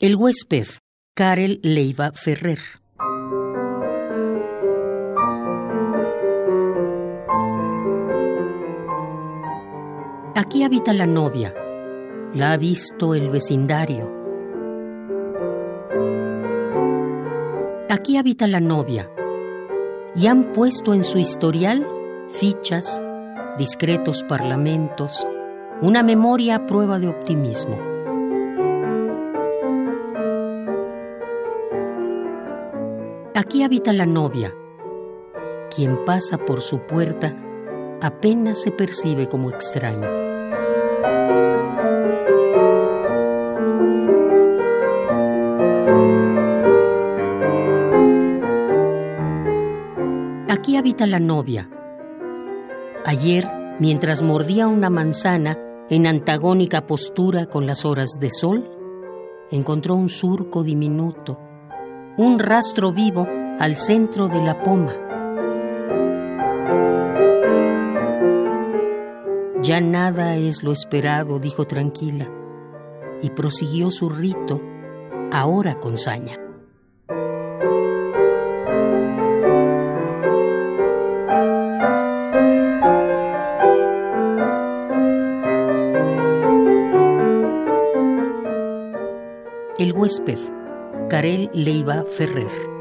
El huésped, Karel Leiva Ferrer. Aquí habita la novia. La ha visto el vecindario. Aquí habita la novia. Y han puesto en su historial fichas, discretos parlamentos, una memoria a prueba de optimismo. Aquí habita la novia. Quien pasa por su puerta apenas se percibe como extraño. Aquí habita la novia. Ayer, mientras mordía una manzana en antagónica postura con las horas de sol, encontró un surco diminuto un rastro vivo al centro de la poma. Ya nada es lo esperado, dijo tranquila, y prosiguió su rito, ahora con saña. El huésped Karel Leiva Ferrer.